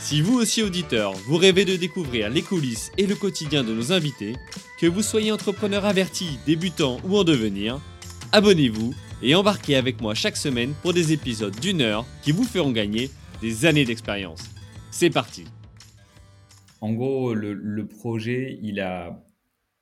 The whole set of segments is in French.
Si vous aussi auditeur, vous rêvez de découvrir les coulisses et le quotidien de nos invités, que vous soyez entrepreneur averti, débutant ou en devenir, abonnez-vous et embarquez avec moi chaque semaine pour des épisodes d'une heure qui vous feront gagner des années d'expérience. C'est parti En gros, le, projet, il a,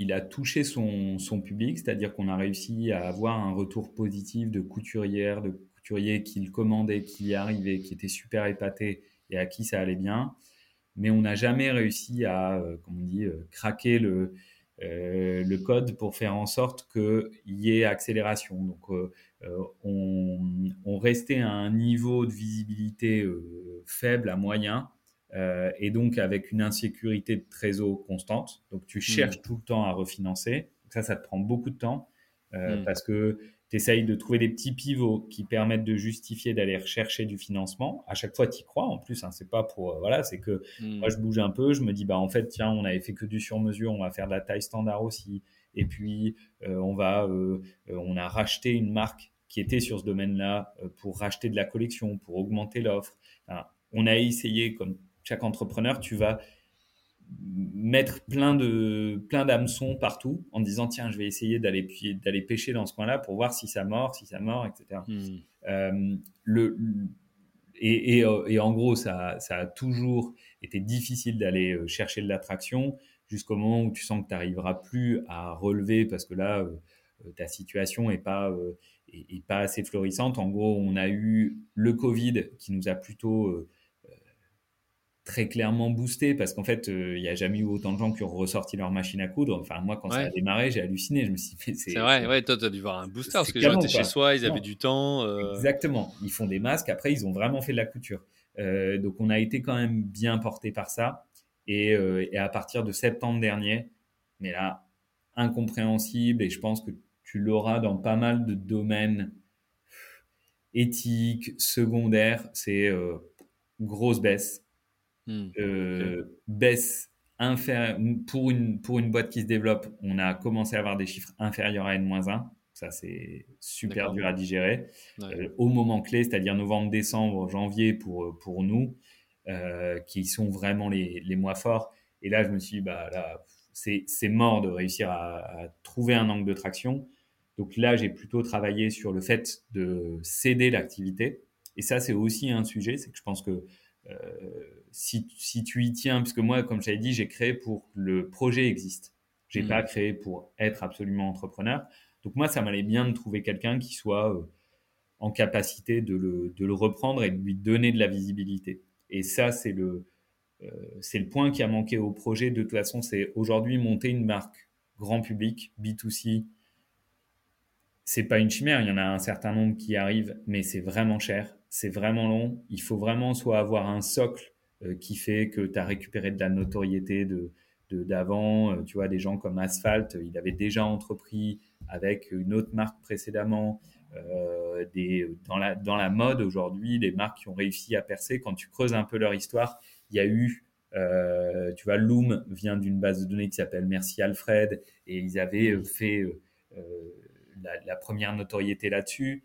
il a touché son, son public, c'est-à-dire qu'on a réussi à avoir un retour positif de couturières, de couturiers qui le commandaient, qui y arrivaient, qui étaient super épatés et à qui ça allait bien. Mais on n'a jamais réussi à, euh, comme on dit, euh, craquer le, euh, le code pour faire en sorte qu'il y ait accélération. Donc, euh, euh, on, restait à un niveau de visibilité faible à moyen. et donc avec une insécurité de trésor constante. Donc tu cherches hmm. tout le temps à refinancer. Ça, ça te prend beaucoup de temps hmm. parce que tu essayes de trouver des petits pivots qui permettent de justifier d'aller rechercher du financement. À chaque fois, tu y crois. En plus, hein, c'est pas pour euh, voilà, c'est que hmm. moi je bouge un peu, je me dis bah en fait tiens, on avait fait que du sur-mesure, on va faire de la taille standard aussi. Et puis euh, on va, euh, on a racheté une marque qui était sur ce domaine-là pour racheter de la collection, pour augmenter l'offre. on a essayé, comme chaque entrepreneur, tu vas mettre plein de plein d'hameçons partout en disant tiens je vais essayer d'aller d'aller pêcher dans ce coin-là pour voir si ça mord si ça mord etc hmm. euh, le et, et, et, en gros ça, ça a toujours été difficile d'aller euh, chercher de l'attraction jusqu'au moment où tu sens que tu n'arriveras plus à relever parce que là euh, ta situation est pas est, pas assez florissante en gros on a eu le Covid qui nous a plutôt très clairement boosté parce qu'en fait, euh, il n'y a jamais eu autant de gens qui ont ressorti leur machine à coudre. Enfin, moi, quand ça a démarré, j'ai halluciné. Je me suis dit, c'est. vrai, ouais, toi, tu as dû voir un booster parce que les gens étaient chez soi, ils avaient du temps. Euh. Exactement. Ils font des masques. Après, ils ont vraiment fait de la couture. Euh, donc, on a été quand même bien porté par ça. Et, et, à partir de septembre dernier, mais là, incompréhensible. Et je pense que tu l'auras dans pas mal de domaines éthiques, secondaires. C'est grosse baisse Hmm. Euh, baisse pour une, pour une boîte qui se développe, on a commencé à avoir des chiffres inférieurs à N-1. Ça, c'est super dur à digérer. Euh, au moment clé, c'est-à-dire novembre, décembre, janvier pour, pour nous, euh, qui sont vraiment les, les, mois forts. Et là, je me suis dit, bah, là, c'est mort de réussir à, à, trouver un angle de traction. Donc là, j'ai plutôt travaillé sur le fait de céder l'activité. Et ça, c'est aussi un sujet, c'est que je pense que euh, si, si, tu y tiens, puisque moi, comme j'avais dit, j'ai créé pour que le projet existe. J'ai n'ai hmm. pas créé pour être absolument entrepreneur. Donc moi, ça m'allait bien de trouver quelqu'un qui soit euh, en capacité de le, de le, reprendre et de lui donner de la visibilité. Et ça, c'est le, euh, c'est le point qui a manqué au projet. De toute façon, c'est aujourd'hui monter une marque grand public, B2C. C'est pas une chimère, il y en a un certain nombre qui arrivent, mais c'est vraiment cher c'est vraiment long. Il faut vraiment soit avoir un socle euh, qui fait que tu as récupéré de la notoriété de d'avant, euh, tu vois, des gens comme Asphalt, il avait déjà entrepris avec une autre marque précédemment. Euh, des, dans, la, dans la mode aujourd'hui, les marques qui ont réussi à percer, quand tu creuses un peu leur histoire, il y a eu, tu vois, Loom vient d'une base de données qui s'appelle Merci Alfred, et ils avaient fait la, première notoriété là-dessus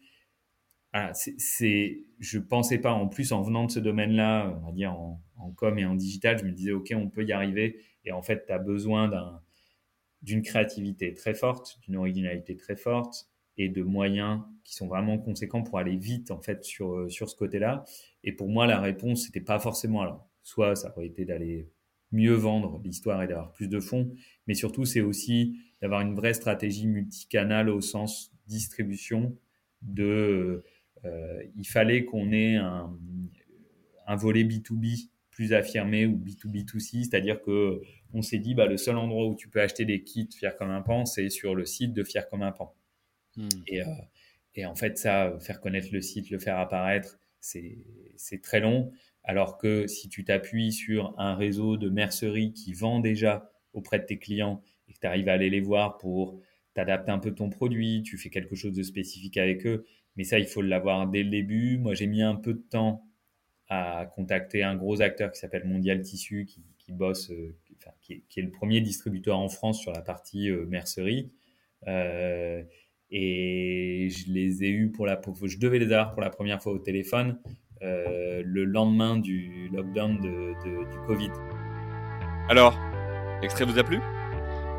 ah, c'est, je pensais pas, en plus, en venant de ce domaine-là, on va dire en, com et en digital, je me disais, OK, on peut y arriver. Et en fait, tu as besoin d'un, d'une créativité très forte, d'une originalité très forte et de moyens qui sont vraiment conséquents pour aller vite, en fait, sur, sur ce côté-là. Et pour moi, la réponse, c'était pas forcément alors. Soit ça aurait été d'aller mieux vendre l'histoire et d'avoir plus de fonds, mais surtout, c'est aussi d'avoir une vraie stratégie multicanale au sens distribution de euh, il fallait qu'on ait un, volet B2B plus affirmé ou B2B2C, c'est-à-dire que on s'est dit bah, le seul endroit où tu peux acheter des kits Fier comme un pan, c'est sur le site de Fier comme un pan. Hmm. Et, euh, et, en fait, ça, faire connaître le site, le faire apparaître, c'est très long. Alors que si tu t'appuies sur un réseau de merceries qui vend déjà auprès de tes clients et que tu arrives à aller les voir pour t'adapter un peu ton produit, tu fais quelque chose de spécifique avec eux, mais ça, il faut l'avoir dès le début. Moi, j'ai mis un peu de temps à contacter un gros acteur qui s'appelle Mondial Tissu, qui, bosse, euh, qui, est, le premier distributeur en France sur la partie euh, mercerie. Euh, et je les ai eus pour la, je devais les avoir pour la première fois au téléphone le lendemain du lockdown du Covid. Alors, l'extrait vous a plu?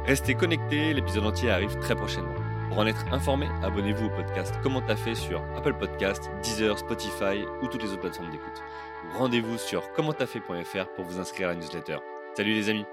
Restez connectés, l'épisode entier arrive très prochainement. Pour en être informé, abonnez-vous au podcast Comment t'as fait sur Apple Podcast, Deezer, Spotify ou toutes les autres plateformes d'écoute. Rendez-vous sur commenttafait.fr pour vous inscrire à la newsletter. Salut les amis